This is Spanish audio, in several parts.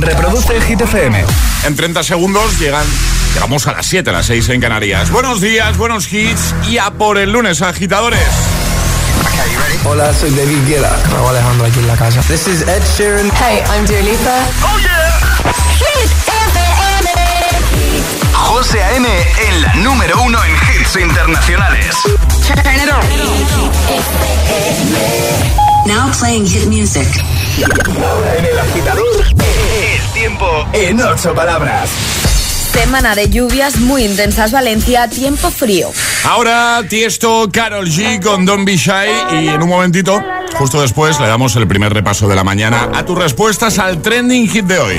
Reproduce Hit FM. En 30 segundos llegan, llegamos a las 7, a las 6 en Canarias. Buenos días, buenos hits y a por el lunes, agitadores. Hola, soy David Guetta. Raúl Alejandro aquí en la casa. This is Ed Sheeran. Hey, I'm Dua Lipa. ¡Oh, yeah! Hit FM. José A.M. en la número uno en hits internacionales. Turn it on. Now playing hit music. Ahora en el agitador, el tiempo en ocho palabras. Semana de lluvias muy intensas Valencia, tiempo frío. Ahora Tiesto, Carol G con Don't Be Shy y en un momentito, justo después, le damos el primer repaso de la mañana a tus respuestas al trending hit de hoy.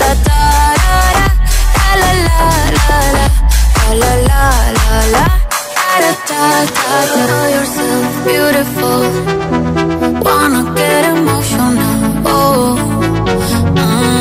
da da. La la la la la. La la la la. Know yourself beautiful. Wanna get emotional. Oh. Mm,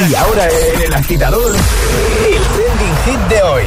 Y ahora el agitador, el trending hit de hoy.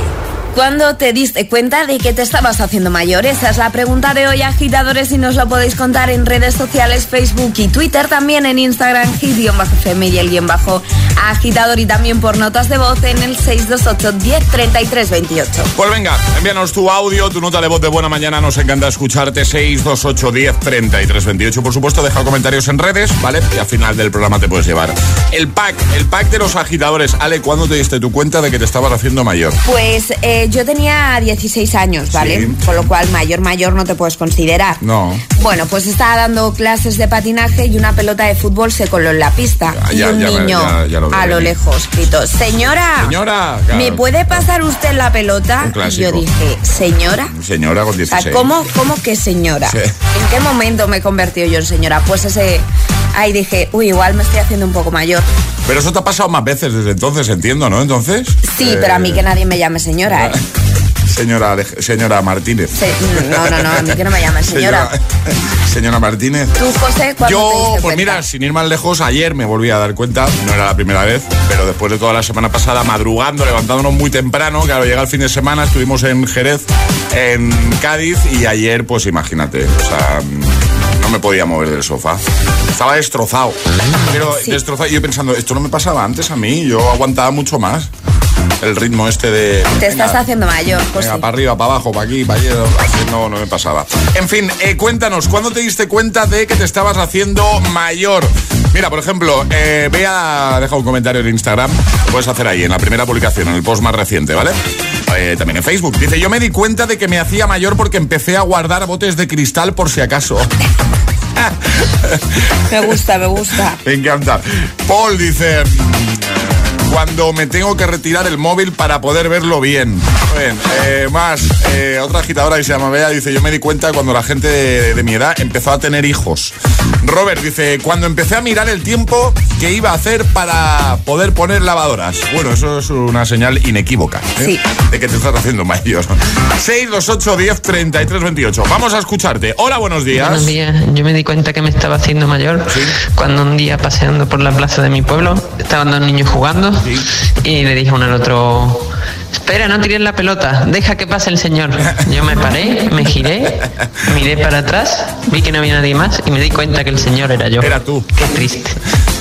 ¿Cuándo te diste cuenta de que te estabas haciendo mayor? Esa es la pregunta de hoy, agitadores, y nos lo podéis contar en redes sociales, Facebook y Twitter, también en Instagram, hit-fm y el guion bajo agitador y también por notas de voz en el 628 10 28. Pues venga, envíanos tu audio, tu nota de voz de buena mañana, nos encanta escucharte 628 10 33 28. Por supuesto, deja comentarios en redes, ¿vale? Y al final del programa te puedes llevar el pack, el pack de los agitadores. Ale, ¿cuándo te diste tu cuenta de que te estabas haciendo mayor? Pues eh, yo tenía 16 años, ¿vale? Sí. Con lo cual, mayor, mayor no te puedes considerar. No. Bueno, pues estaba dando clases de patinaje y una pelota de fútbol se coló en la pista. Ya, y ya, un ya niño lo a lo lejos gritó, señora, Señora, claro. ¿me puede pasar usted la pelota? Y yo dije, señora. Señora con O sea, 16. ¿cómo, ¿Cómo que señora? Sí. ¿En qué momento me he convertido yo en señora? Pues ese... Ahí dije, uy, igual me estoy haciendo un poco mayor. Pero eso te ha pasado más veces desde entonces, entiendo, ¿no? Entonces. Sí, eh, pero a mí que nadie me llame señora, ¿eh? Señora, señora Martínez. Se- no, no, no, a mí que no me llamen señora. Señora Martínez. ¿Tú, José, Yo, pues cuenta? mira, sin ir más lejos, ayer me volví a dar cuenta, no era la primera vez, pero después de toda la semana pasada, madrugando, levantándonos muy temprano, claro, llega el fin de semana, estuvimos en Jerez, en Cádiz, y ayer, pues imagínate, o sea, no me podía mover del sofá. Estaba destrozado. Pero Sí. destrozado. Y yo pensando, esto no me pasaba antes a mí, yo aguantaba mucho más el ritmo este de. Te estás haciendo mayor, José. Venga, para arriba, para abajo, para aquí, para allá, no, no me pasaba. En fin, eh, cuéntanos, ¿cuándo te diste cuenta de que te estabas haciendo mayor? Mira, por ejemplo, eh, ve a deja un comentario en Instagram, lo puedes hacer ahí, en la primera publicación, en el post más reciente, ¿vale? Eh, también en Facebook. Dice, yo me di cuenta de que me hacía mayor porque empecé a guardar botes de cristal por si acaso. Me gusta, me gusta. Me encanta. Paul dice... cuando me tengo que retirar el móvil para poder verlo bien. bien eh, más, eh, otra agitadora que se llama Bea dice, yo me di cuenta cuando la gente de, de mi edad empezó a tener hijos. Robert dice, cuando empecé a mirar el tiempo que iba a hacer para poder poner lavadoras. Bueno, eso es una señal inequívoca ¿eh? Sí. de que te estás haciendo mayor. 628 10 33 28. Vamos a escucharte. Hola, buenos días. Buenos días. Yo me di cuenta que me estaba haciendo mayor Sí. cuando un día paseando por la plaza de mi pueblo estaban dos niños jugando Sí. y le dije uno al otro, espera, no tires la pelota, deja que pase el señor. Yo me paré, me giré, miré para atrás, vi que no había nadie más y me di cuenta que el señor era yo. Era tú. Qué triste.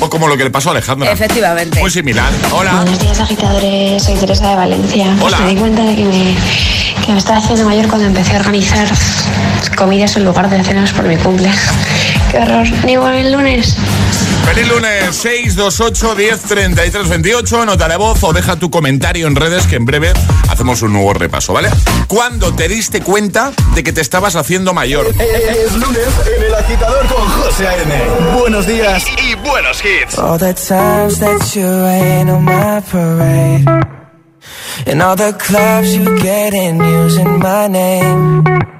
O como lo que le pasó a Alejandra. Efectivamente. Muy similar. Hola. Buenos días agitadores, soy Teresa de Valencia. Hola. Me di cuenta de que me, que me estaba haciendo mayor cuando empecé a organizar comidas en lugar de cenas por mi cumple. Qué horror. Ni igual el lunes. Feliz lunes 628 10 33 28. Nota de voz o deja tu comentario en redes que en breve hacemos un nuevo repaso, ¿vale? ¿Cuándo te diste cuenta de que te estabas haciendo mayor? Es lunes en el agitador con José A.M. Buenos días y buenos hits. All the times that you rain on my parade. And all the clubs you get in using my name.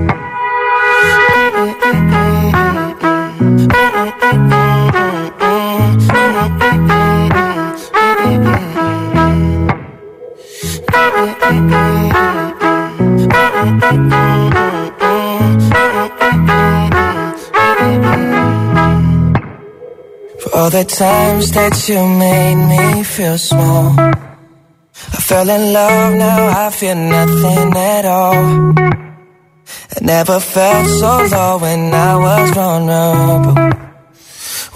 All the times that you made me feel small. I fell in love, now I feel nothing at all. I never felt so low when I was vulnerable.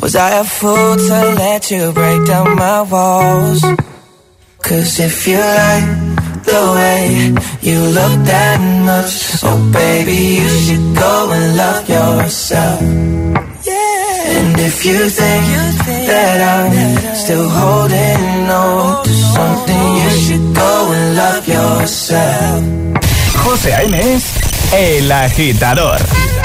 Was I a fool to let you break down my walls? Cause if you like the way you look that much, oh baby, you should go and love yourself. And if you think that I'm still holding on to something, you should go and love yourself. José A.M. es El Agitador.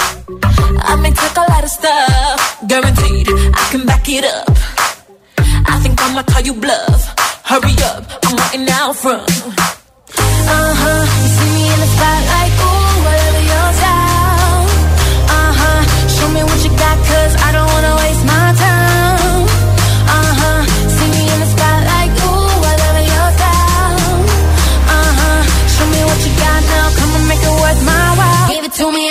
I may take a lot of stuff, guaranteed I can back it up. I think I'ma call you bluff. Hurry up, I'm waiting out front. Uh huh, you see me in the spotlight, ooh, whatever your style. Uh huh, show me what you got, cause I don't wanna waste my time. Uh huh, see me in the spotlight, ooh, whatever your style. Uh huh, show me what you got now, come and make it worth my while. Give it to me,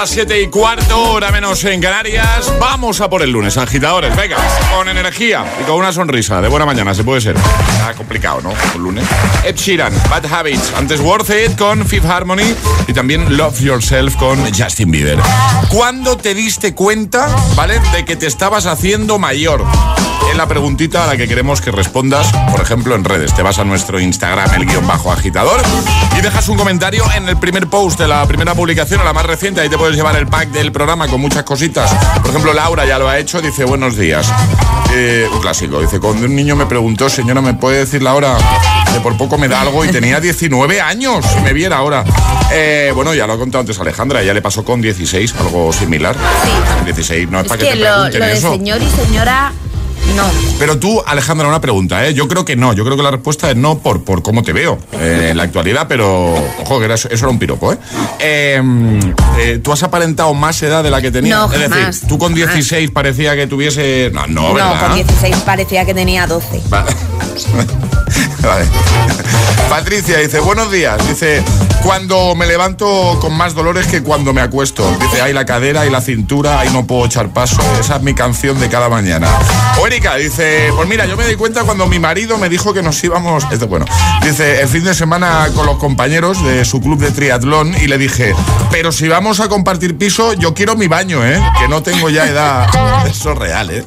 Las 7 y cuarto, hora menos en Canarias. Vamos a por el lunes, agitadores. Venga, con energía y con una sonrisa. De buena mañana, se puede ser. Está complicado, ¿no? Un lunes. Ed Sheeran, Bad Habits. Antes Worth It con Fifth Harmony. Y también Love Yourself con Justin Bieber. ¿Cuándo te diste cuenta, ¿vale? De que te estabas haciendo mayor. Es la preguntita a la que queremos que respondas, por ejemplo, en redes. Te vas a nuestro Instagram, el guion bajo agitador, y dejas un comentario en el primer post de la primera publicación, o la más reciente. Ahí te puedes llevar el pack del programa con muchas cositas. Por ejemplo, Laura ya lo ha hecho, dice buenos días. Eh, un clásico, dice, cuando un niño me preguntó, señora, ¿me puede decir la hora? Que por poco me da algo y tenía 19 años, si me viera ahora. Eh, bueno, ya lo ha contado antes Alejandra, ya le pasó con 16, algo similar. Sí. 16, no es, Es para que, que te lo, de eso. señor y señora, no. Pero tú, Alejandra, una pregunta, ¿eh? Yo creo que no. Yo creo que la respuesta es no por, por cómo te veo eh, en la actualidad, pero ojo, que era- eso, era un piropo, ¿eh? Eh, eh, ¿Tú has aparentado más edad de la que tenías? No, es jamás, decir, tú con 16 parecía que tuviese. No, no, ¿verdad? No, con 16 parecía que tenía 12. Va- Vale. Patricia dice, buenos días. Dice, cuando me levanto con más dolores que cuando me acuesto. Dice, hay la cadera y la cintura, ahí no puedo echar paso. Esa es mi canción de cada mañana. O Erika dice, pues mira, yo me di cuenta cuando mi marido me dijo que nos íbamos. Esto bueno. Dice, el fin de semana con los compañeros de su club de triatlón y le dije, pero si vamos a compartir piso, yo quiero mi baño, ¿eh? Que no tengo ya edad. Eso es real, ¿eh?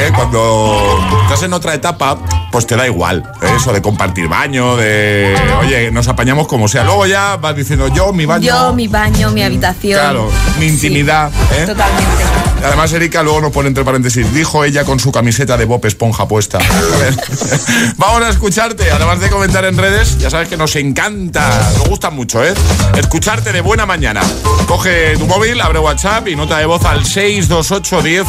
Eh, Cuando estás en otra etapa, pues te da igual. Eso de compartir baño, de, oye, nos apañamos como sea. Luego ya vas diciendo, yo, mi baño. Yo, mi baño, mi habitación. Claro, mi Sí, intimidad. ¿eh? Totalmente. Además, Erika luego nos pone entre paréntesis, dijo ella con su camiseta de Bob Esponja puesta. A ver. Vamos a escucharte, además de comentar en redes, ya sabes que nos encanta, nos gusta mucho, ¿eh? Escucharte de buena mañana. Coge tu móvil, abre WhatsApp y nota de voz al 628 10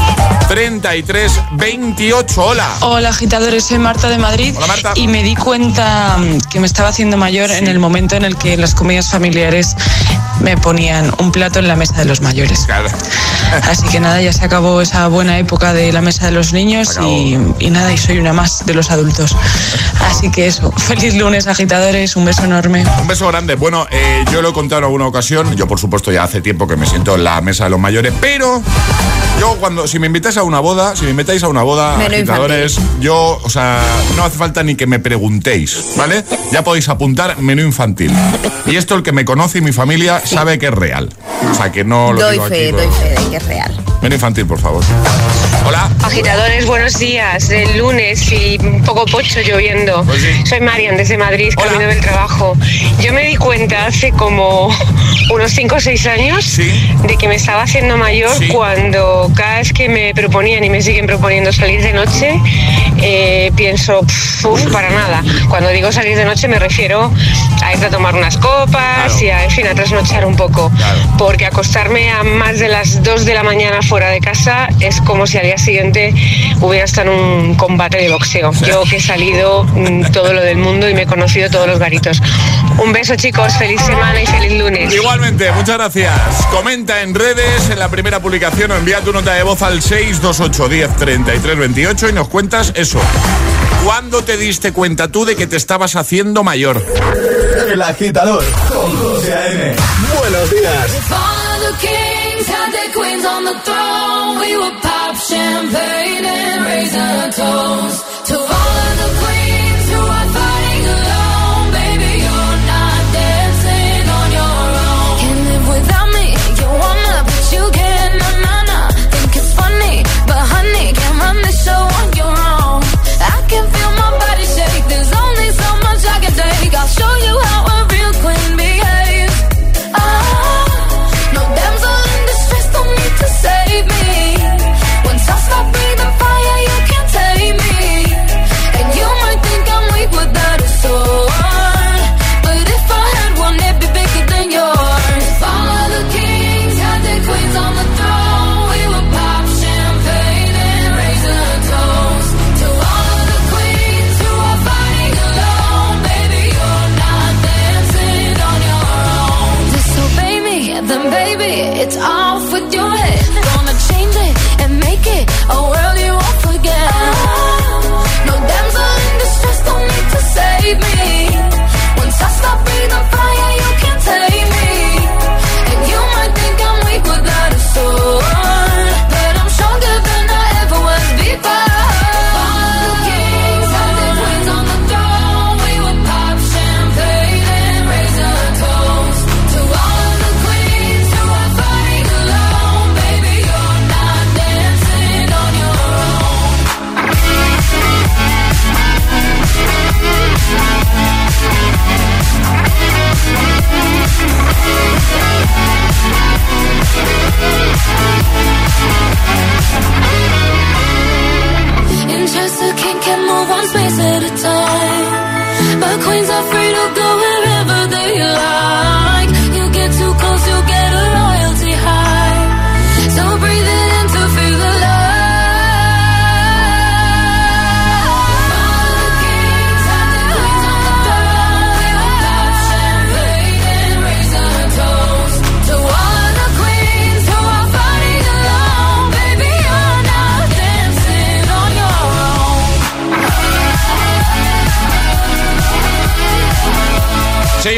33 28. Hola. Hola agitadores, soy Marta de Madrid Hola, Marta. y me di cuenta que me estaba haciendo mayor en el momento en el que en las comidas familiares me ponían un plato en la mesa de los mayores. Claro. Así que nada, ya se acabó esa buena época de la mesa de los niños y, y nada, y soy una más de los adultos. Así que eso, feliz lunes agitadores, un beso enorme. Un beso grande. Bueno, eh, yo lo he contado en alguna ocasión. Yo, por supuesto, ya hace tiempo que me siento en la mesa de los mayores. Pero yo, cuando, si me invitáis a una boda, si me invitáis a una boda, Menú agitadores, yo, o sea, no hace falta ni que me preguntéis, ¿vale? Ya podéis apuntar menú infantil. Y esto, el que me conoce y mi familia sabe que es real. O sea, que no lo Doy digo fe, aquí. doy pero- fe de que es real. Menú infantil, por favor. Hola. Agitadores, buenos días. El lunes y un poco pocho lloviendo. Pues sí. Soy Marian desde Madrid, Hola. camino del trabajo. Yo me di cuenta hace como unos 5 o 6 años Sí. de que me estaba haciendo mayor Sí. cuando cada vez que me proponían y me siguen proponiendo salir de noche, eh, pienso, "Pf, uf, para nada. Cuando digo salir de noche me refiero a ir a tomar unas copas Claro. y a, en fin, a trasnochar un poco. Claro. Porque acostarme a más de las 2 de la mañana fuera de casa es como si al día siguiente hubiera estado en un combate de boxeo. Yo que he salido mm, todo lo del mundo y me he conocido todos los garitos. Un beso chicos, feliz semana y feliz lunes. Igualmente, muchas gracias. Comenta en redes, en la primera publicación o envía tu nota de voz al 628 10 33 28 y nos cuentas eso. ¿Cuándo te diste cuenta tú de que te estabas haciendo mayor? El agitador con José A.M. Buenos días. Queens on the throne. We would pop champagne and raise our toast to all of the queens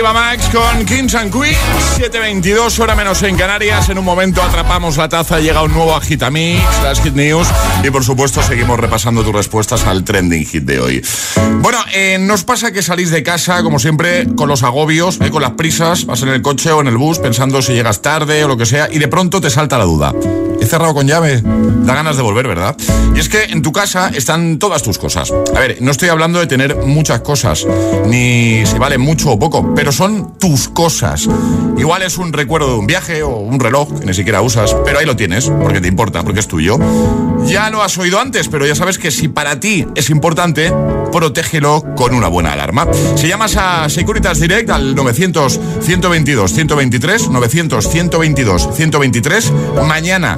Iba Max con Kings and Queens, 7.22, hora menos en Canarias. En un momento atrapamos la taza, llega un nuevo Agitamix, las Hit News y por supuesto seguimos repasando tus respuestas al trending hit de hoy. Bueno, eh, nos pasa que salís de casa, como siempre, con los agobios, eh, con las prisas, vas en el coche o en el bus pensando si llegas tarde o lo que sea y de pronto te salta la duda. He cerrado con llave, da ganas de volver, ¿verdad? Y es que en tu casa están todas tus cosas. A ver, no estoy hablando de tener muchas cosas, ni si vale mucho o poco, pero son tus cosas. Igual es un recuerdo de un viaje o un reloj que ni siquiera usas, pero ahí lo tienes, porque te importa, porque es tuyo. Ya lo has oído antes, pero ya sabes que si para ti es importante, protégelo con una buena alarma. Si llamas a Securitas Direct al 900-122-123, 900-122-123, mañana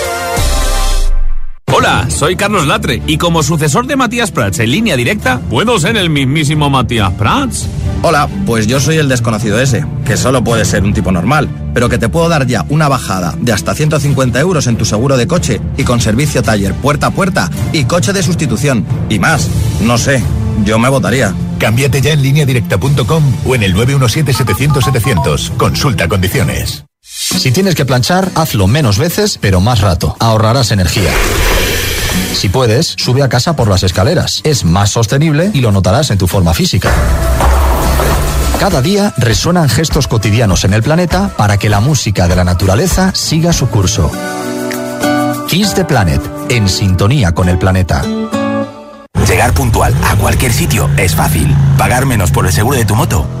Hola, soy Carlos Latre y como sucesor de Matías Prats en línea directa, ¿puedo ser el mismísimo Matías Prats? Hola, pues yo soy el desconocido ese, que solo puede ser un tipo normal, pero que te puedo dar ya una bajada de hasta 150 euros en tu seguro de coche y con servicio taller puerta a puerta y coche de sustitución. Y más, no sé, yo me votaría. Cámbiate ya en lineadirecta.com o en el 917-700-700. Consulta condiciones. Si tienes que planchar, hazlo menos veces, pero más rato. Ahorrarás energía. Si puedes, sube a casa por las escaleras. Es más sostenible y lo notarás en tu forma física. Cada día resuenan gestos cotidianos en el planeta para que la música de la naturaleza siga su curso. Kiss the Planet, en sintonía con el planeta. Llegar puntual a cualquier sitio es fácil. Pagar menos por el seguro de tu moto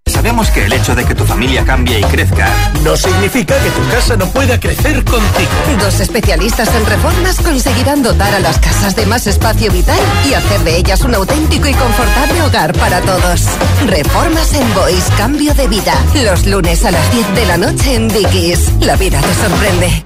Sabemos que el hecho de que tu familia cambie y crezca no significa que tu casa no pueda crecer contigo. Dos especialistas en reformas conseguirán dotar a las casas de más espacio vital y hacer de ellas un auténtico y confortable hogar para todos. Reformas en Boys, cambio de vida. Los lunes a las 10 de la noche en Dickies. La vida te sorprende.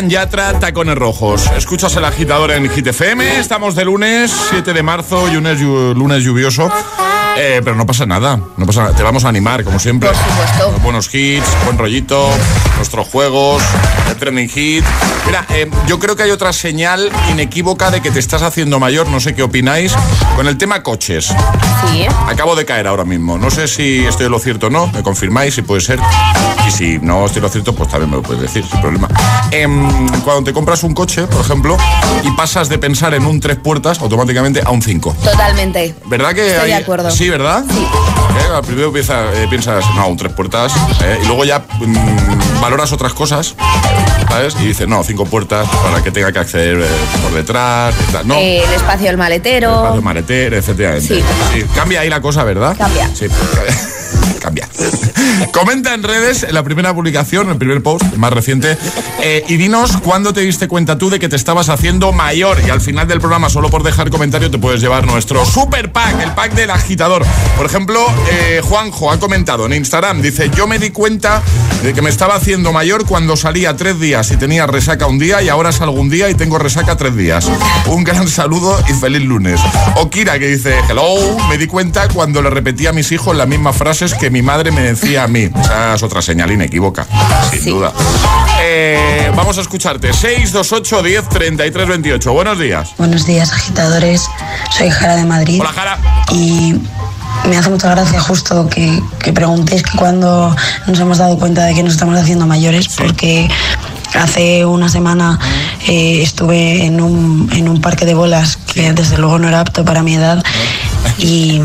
Sebastián Yatra, Tacones Rojos. Escuchas el agitador en Hit FM. Estamos de lunes, 7 de marzo, lunes, llu- lunes lluvioso. Eh, pero no pasa nada, no pasa nada. Te vamos a animar, como siempre. Por supuesto. Buenos hits, buen rollito, nuestros juegos, el trending hit. Mira, eh, yo creo que hay otra señal inequívoca de que te estás haciendo mayor, no sé qué opináis, con el tema coches. Sí, ¿eh? Acabo de caer ahora mismo. No sé si estoy en lo cierto o no. Me confirmáis si puede ser. Y si no estoy en lo cierto, pues también me lo puedes decir, sin problema. Em, cuando te compras un coche, por ejemplo, y pasas de pensar en un tres puertas automáticamente a un 5. Totalmente. ¿Verdad que Estoy hay- de acuerdo. Sí, ¿verdad? Eh, al primero piensa- eh, piensas, no, un tres puertas. eh, y luego ya mm, valoras otras cosas. ¿Sabes? Y dices, no, cinco puertas para que tenga que acceder eh, por detrás. tal. No, el espacio del maletero. espacio maletero, efectivamente. Sí. Sí, Cambia ahí la cosa, ¿verdad? Cambia. Sí, cambia. Comenta en redes, en la primera publicación, el primer post, el más reciente, eh, y dinos cuándo te diste cuenta tú de que te estabas haciendo mayor. Y al final del programa, solo por dejar comentario, te puedes llevar nuestro super pack, el pack del agitador. Por ejemplo, eh, Juanjo ha comentado en Instagram, dice, yo me di cuenta de que me estaba haciendo mayor cuando salía tres días y tenía resaca un día y ahora salgo un día y tengo resaca tres días. Un gran saludo y feliz lunes. O Kira que dice, hello, me di cuenta cuando le repetía a mis hijos las mismas frases que mi madre me decía a mí. Esa es otra señal inequívoca, sin duda. Eh, vamos a escucharte. 628 10 33 28. Buenos días. Buenos días, agitadores. Soy Jara de Madrid. Hola, Jara. Y me hace mucha gracia justo que, que preguntéis que cuando nos hemos dado cuenta de que nos estamos haciendo mayores, porque hace una semana eh, estuve en un, en un parque de bolas que desde luego no era apto para mi edad y,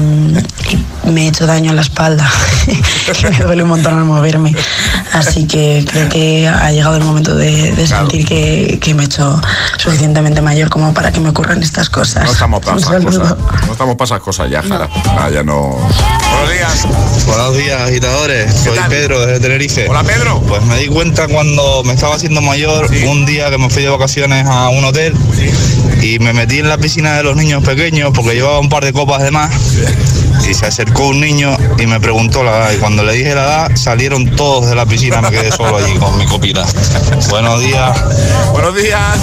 y me he hecho daño en la espalda. que me duele un montón al moverme. Así que creo que ha llegado el momento de, de sentir que, que me he hecho suficientemente mayor como para que me ocurran estas cosas. No estamos cosas. No estamos para esas cosas ya, Jara. Ah, ya no. Buenos días. Buenos días, agitadores. Soy Pedro desde Tenerife. Hola, Pedro. Pues me di cuenta cuando me estaba haciendo mayor un día que me fui de vacaciones a un hotel y me metí en la piscina de los niños pequeños porque llevaba un par de copas de más. Y se acercó un niño y me preguntó la edad. Y cuando le dije la edad, salieron todos de la piscina. Me quedé solo allí con mi copita. Buenos días. Buenos días.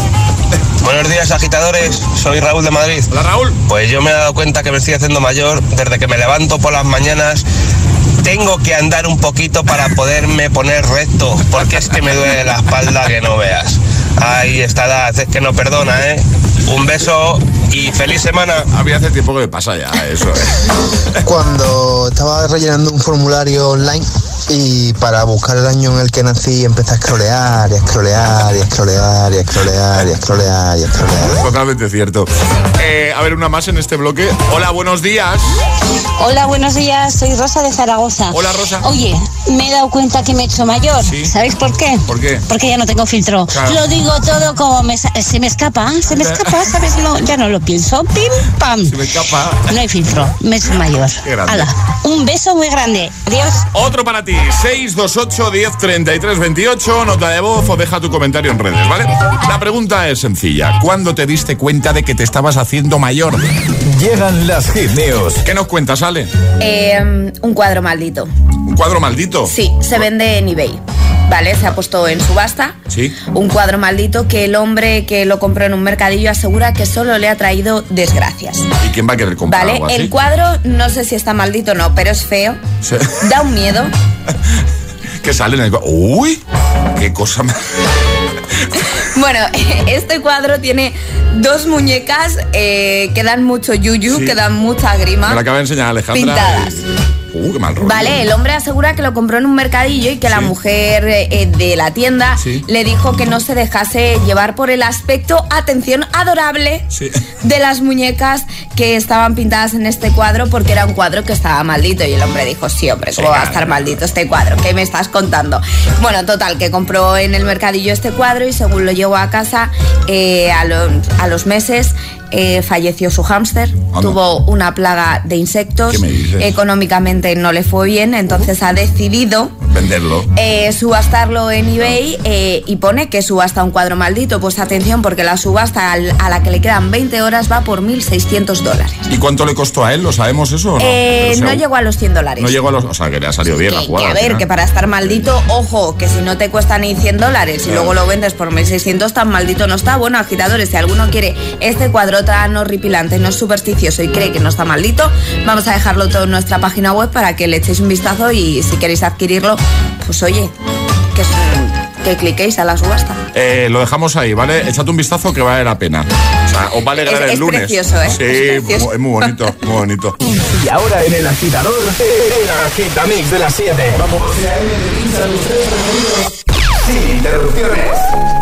Buenos días, agitadores. Soy Raúl de Madrid. Hola, Raúl. Pues yo me he dado cuenta que me estoy haciendo mayor desde que me levanto por las mañanas. Tengo que andar un poquito para poderme poner recto, porque es que me duele la espalda que no veas. Ahí está la es que no perdona, ¿eh? Un beso y feliz semana. A mí hace tiempo que me pasa ya eso. ¿eh? Cuando estaba rellenando un formulario online y para buscar el año en el que nací empecé a scrollear y a scrollear y a scrollear y a scrollear y a scrollear y a scrollear. Totalmente cierto. Eh, a ver, una más en este bloque. Hola, buenos días. Hola, buenos días. Soy Rosa de Zaragoza. Hola, Rosa. Oye, me he dado cuenta que me he hecho mayor. ¿Sabéis por qué? ¿Por qué? Porque ya no tengo filtro. Claro. Lo digo todo como me se me escapa. Se me escapa, ¿sabes? No, ya no lo pienso. Pim, pam. Se me escapa. No hay filtro. Me he hecho mayor. Qué grande. Hala, un beso muy grande. Adiós. Otro para ti. 628 10 33 28, nota de voz o deja tu comentario en redes, ¿vale? La pregunta es sencilla. ¿Cuándo te diste cuenta de que te estabas haciendo mayor? Llegan las hit news. ¿Qué nos cuentas, Ale? Eh, un cuadro maldito. ¿Un cuadro maldito? Sí, se vende en eBay. Vale, se ha puesto en subasta. Sí. Un cuadro maldito que el hombre que lo compró en un mercadillo asegura que solo le ha traído desgracias. ¿Y quién va a querer comprar Vale, algo así? el cuadro no sé si está maldito o no, pero es feo. Sí. Da un miedo. que sale en el cuadro. ¡Uy! ¡Qué cosa más! Bueno, este cuadro tiene dos muñecas eh, que dan mucho yuyu, Sí. que dan mucha grima. Me la acaba de enseñar Alejandra. Pintadas. y- Uh, qué mal rollo. Vale, el hombre asegura que lo compró en un mercadillo y que la mujer eh, de la tienda Sí. le dijo que no se dejase llevar por el aspecto, atención, adorable Sí. de las muñecas que estaban pintadas en este cuadro porque era un cuadro que estaba maldito. Y el hombre dijo, sí, hombre, ¿cómo va a estar maldito este cuadro? ¿Qué me estás contando? Bueno, total, que compró en el mercadillo este cuadro y según lo llevó a casa, eh, a, lo- a los meses eh, falleció su hámster, tuvo una plaga de insectos, ¿Qué no le fue bien, entonces ha decidido Venderlo. eh, subastarlo en eBay eh, y pone que subasta un cuadro maldito. Pues atención, porque la subasta al- a la que le quedan 20 horas va por 1.600 dólares. ¿Y cuánto le costó a él? ¿Lo sabemos eso o no? Eh, no llegó a los 100 dólares. No llegó a los... O sea, que le ha salido bien la jugada. que a ver, que para estar maldito, ojo, que si no te cuesta ni 100 dólares y Claro. luego lo vendes por 1.600, tan maldito no está. Bueno, agitadores, si alguno quiere este cuadro tan horripilante, no es supersticioso y cree que no está maldito, vamos a dejarlo todo en nuestra página web para que le echéis un vistazo y si queréis adquirirlo, pues oye, que, es- que cliquéis a la subasta. Eh, lo dejamos ahí, ¿vale? Échate un vistazo que vale la pena. O sea, os va a alegrar Es- el es lunes. precioso, ¿eh? Sí, Es precioso. es muy bonito, muy bonito. Y ahora en el agitador, el agitamix de las 7. Vamos. Sin interrupciones.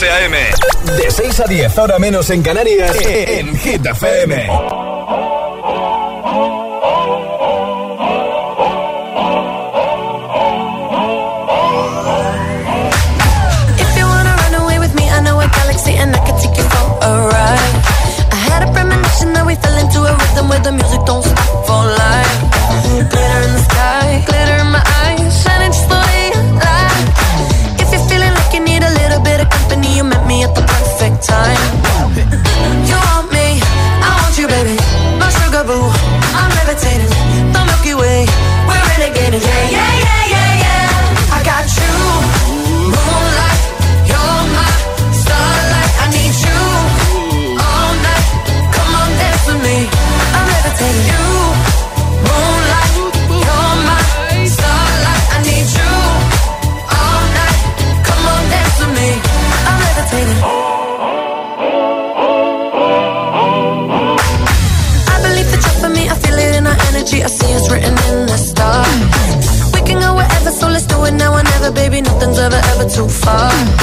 De 6 a 10, ahora menos en Canarias, eh, eh, en HitFM. Eh, If you wanna run Hit FM. Alright, I had a premonition that we fell into a rhythm where the music don't stop for life time. far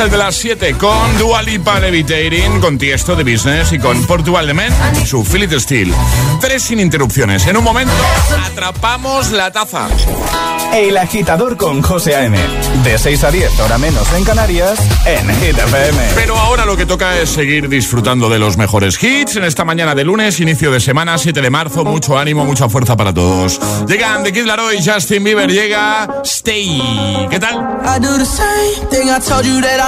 El de las 7, con Dua Lipa Levitating, con Tiesto de Business y con Portugal de Men, su Philip Steel. Tres sin interrupciones. En un momento, atrapamos la taza. El agitador con José A.M. De 6 a 10, hora menos en Canarias, en Hit FM. Pero ahora lo que toca es seguir disfrutando de los mejores hits en esta mañana de lunes, inicio de semana, 7 de marzo. Mucho ánimo, mucha fuerza para todos. Llegan The Kid Laroi, Justin Bieber, llega Stay. ¿Qué tal? I do the same thing I told you that I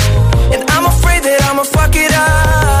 I'ma fuck it up.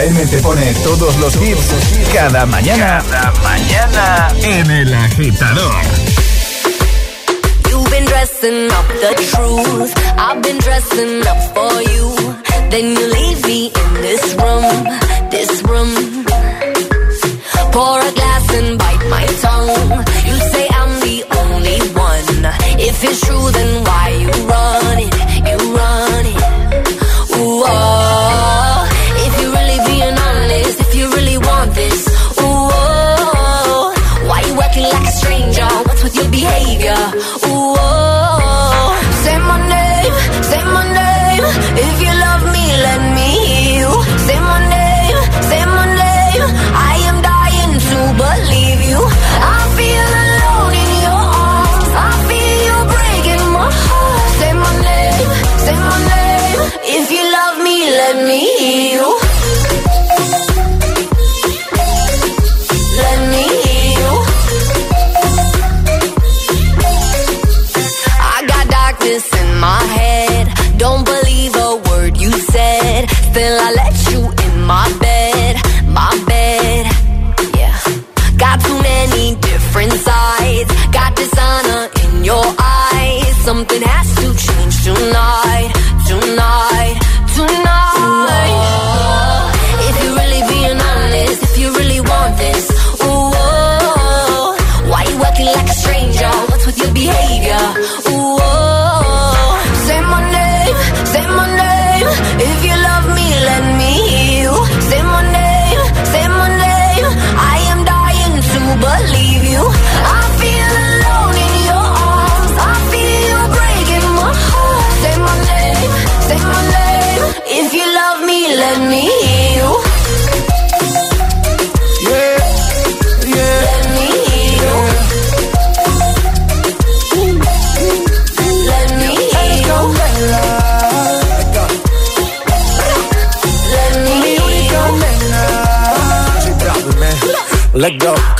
A.M. te pone todos los hits cada mañana. Cada mañana en El Agitador. You've been dressing up the truth. I've been dressing up for you. Then you leave me in this room, this room. Pour a glass and bite my tongue. You say I'm the only one. If it's true, then why you run it? You run it. Ooh, oh. Ooh, oh, oh. Why you acting like a stranger? What's with your behavior?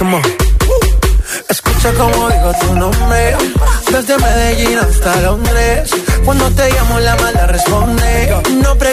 Come. Escucha como digo tu nombre, desde Medellín hasta Londres. Cuando te llamo la mala responde. No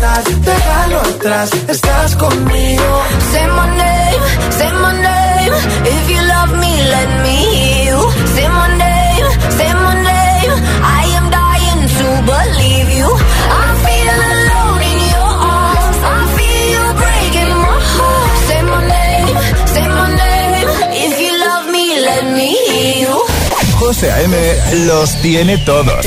déjalo atrás, estás conmigo. Say my name, say my name. If you love me, let me hear you. Say my name, say my name. I am dying to believe you. I feel alone in your arms. I feel you breaking my heart. Say my name, say my name. If you love me, let me hear you. José A.M. los tiene todos.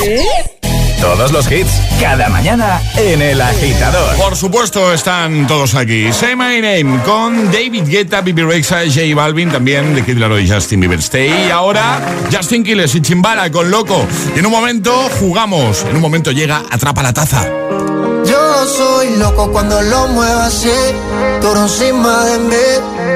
Todos los hits, cada mañana en El Agitador. Por supuesto, están todos aquí. Say My Name con David Guetta, Bibi Rexa, J Balvin, también de Kid Laroi y Justin Bieber. Stay. Y ahora, Justin Quiles y Chimbala con Loco. Y en un momento jugamos. En un momento llega Atrapa la Taza. Yo soy loco cuando lo muevo así, duro encima de mí.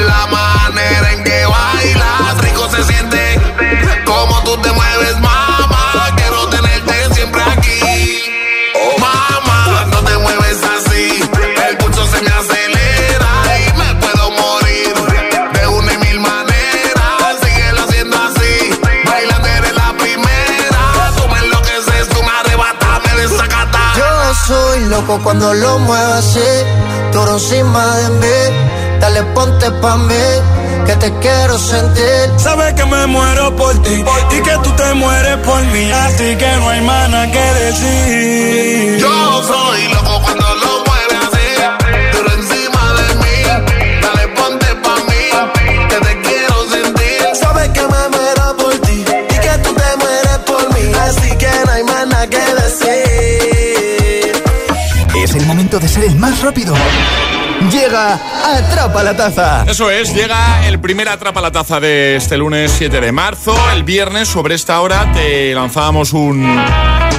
La manera en que bailas. Rico se siente como tú te mueves, mamá. Quiero tenerte siempre aquí. Oh, mamá, no te mueves así. El pulso se me acelera y me puedo morir de una mil maneras. Síguelo haciendo así. Bailando eres la primera. Tú me enloqueces, tú me arrebatas, me. Yo soy loco cuando lo muevo así, duro encima de mí. Dale, ponte pa' mí, que te quiero sentir. Sabes que me muero por ti y que tú te mueres por mí, así que no hay más nada que decir. Yo soy loco cuando lo mueve así, duro encima de mí. Dale, ponte pa' mí, que te quiero sentir. Sabes que me muero por ti y que tú te mueres por mí, así que no hay más nada que decir. Es el momento de ser el más rápido. Llega Atrapa la Taza. Eso es, llega el primer Atrapa la Taza de este lunes 7 de marzo. El viernes, sobre esta hora, te lanzábamos un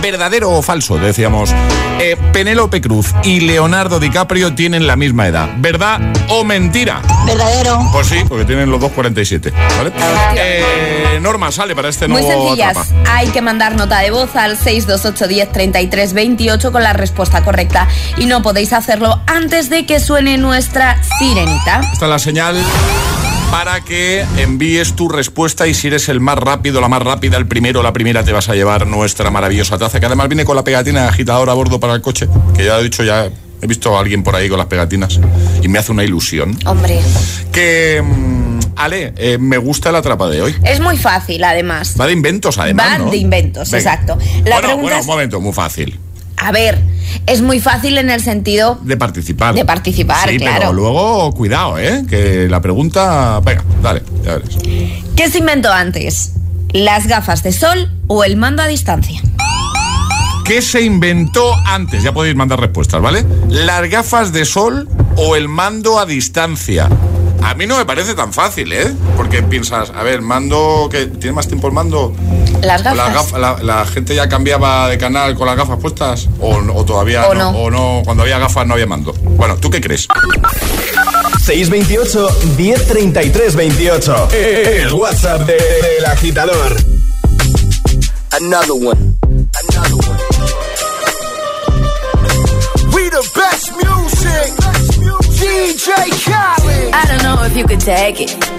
verdadero o falso, decíamos. Eh, Penélope Cruz y Leonardo DiCaprio tienen la misma edad. ¿Verdad o mentira? Verdadero. Pues sí, porque tienen los dos 47. ¿vale? Eh, Norma, sale para este Muy nuevo sencillas. Atrapa. Hay que mandar nota de voz al 628 10 33 28 con la respuesta correcta. Y no podéis hacerlo antes de que suene nuestra sirenita. Esta es la señal para que envíes tu respuesta y si eres el más rápido, la más rápida, el primero la primera te vas a llevar nuestra maravillosa taza que además viene con la pegatina de agitador a bordo para el coche, que ya he dicho ya he visto a alguien por ahí con las pegatinas y me hace una ilusión. Hombre, Que mm, Ale, eh, me gusta la atrapa de hoy. es muy fácil además. Va de inventos además, Va ¿no? de inventos, Venga. exacto. La bueno, bueno, es- un momento, muy fácil A ver, es muy fácil en el sentido de participar. De participar, sí, claro. pero luego cuidado, ¿eh? Que la pregunta, venga, dale, ya verás. ¿Qué se inventó antes? ¿Las gafas de sol o el mando a distancia? ¿Qué se inventó antes? Ya podéis mandar respuestas, ¿vale? ¿Las gafas de sol o el mando a distancia? A mí no me parece tan fácil, ¿eh? Porque piensas, a ver, mando, que ¿tiene más tiempo el mando? Las ¿O gafas. la, gafa- la- la gente ya cambiaba de canal con las gafas puestas? ¿O, o todavía O no, no. ¿O no? Cuando había gafas no había mando. Bueno, ¿tú qué crees? 628 1033 28. El WhatsApp de- del agitador. Another one. Another one. We the best music. DJ Khaled. I don't know if you could take it.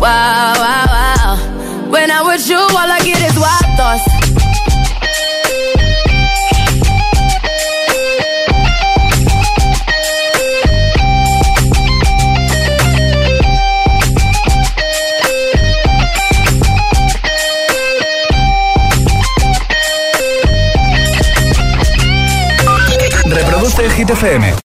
Wow, wow, wow. When I'm with you, all I get is. Reproduce.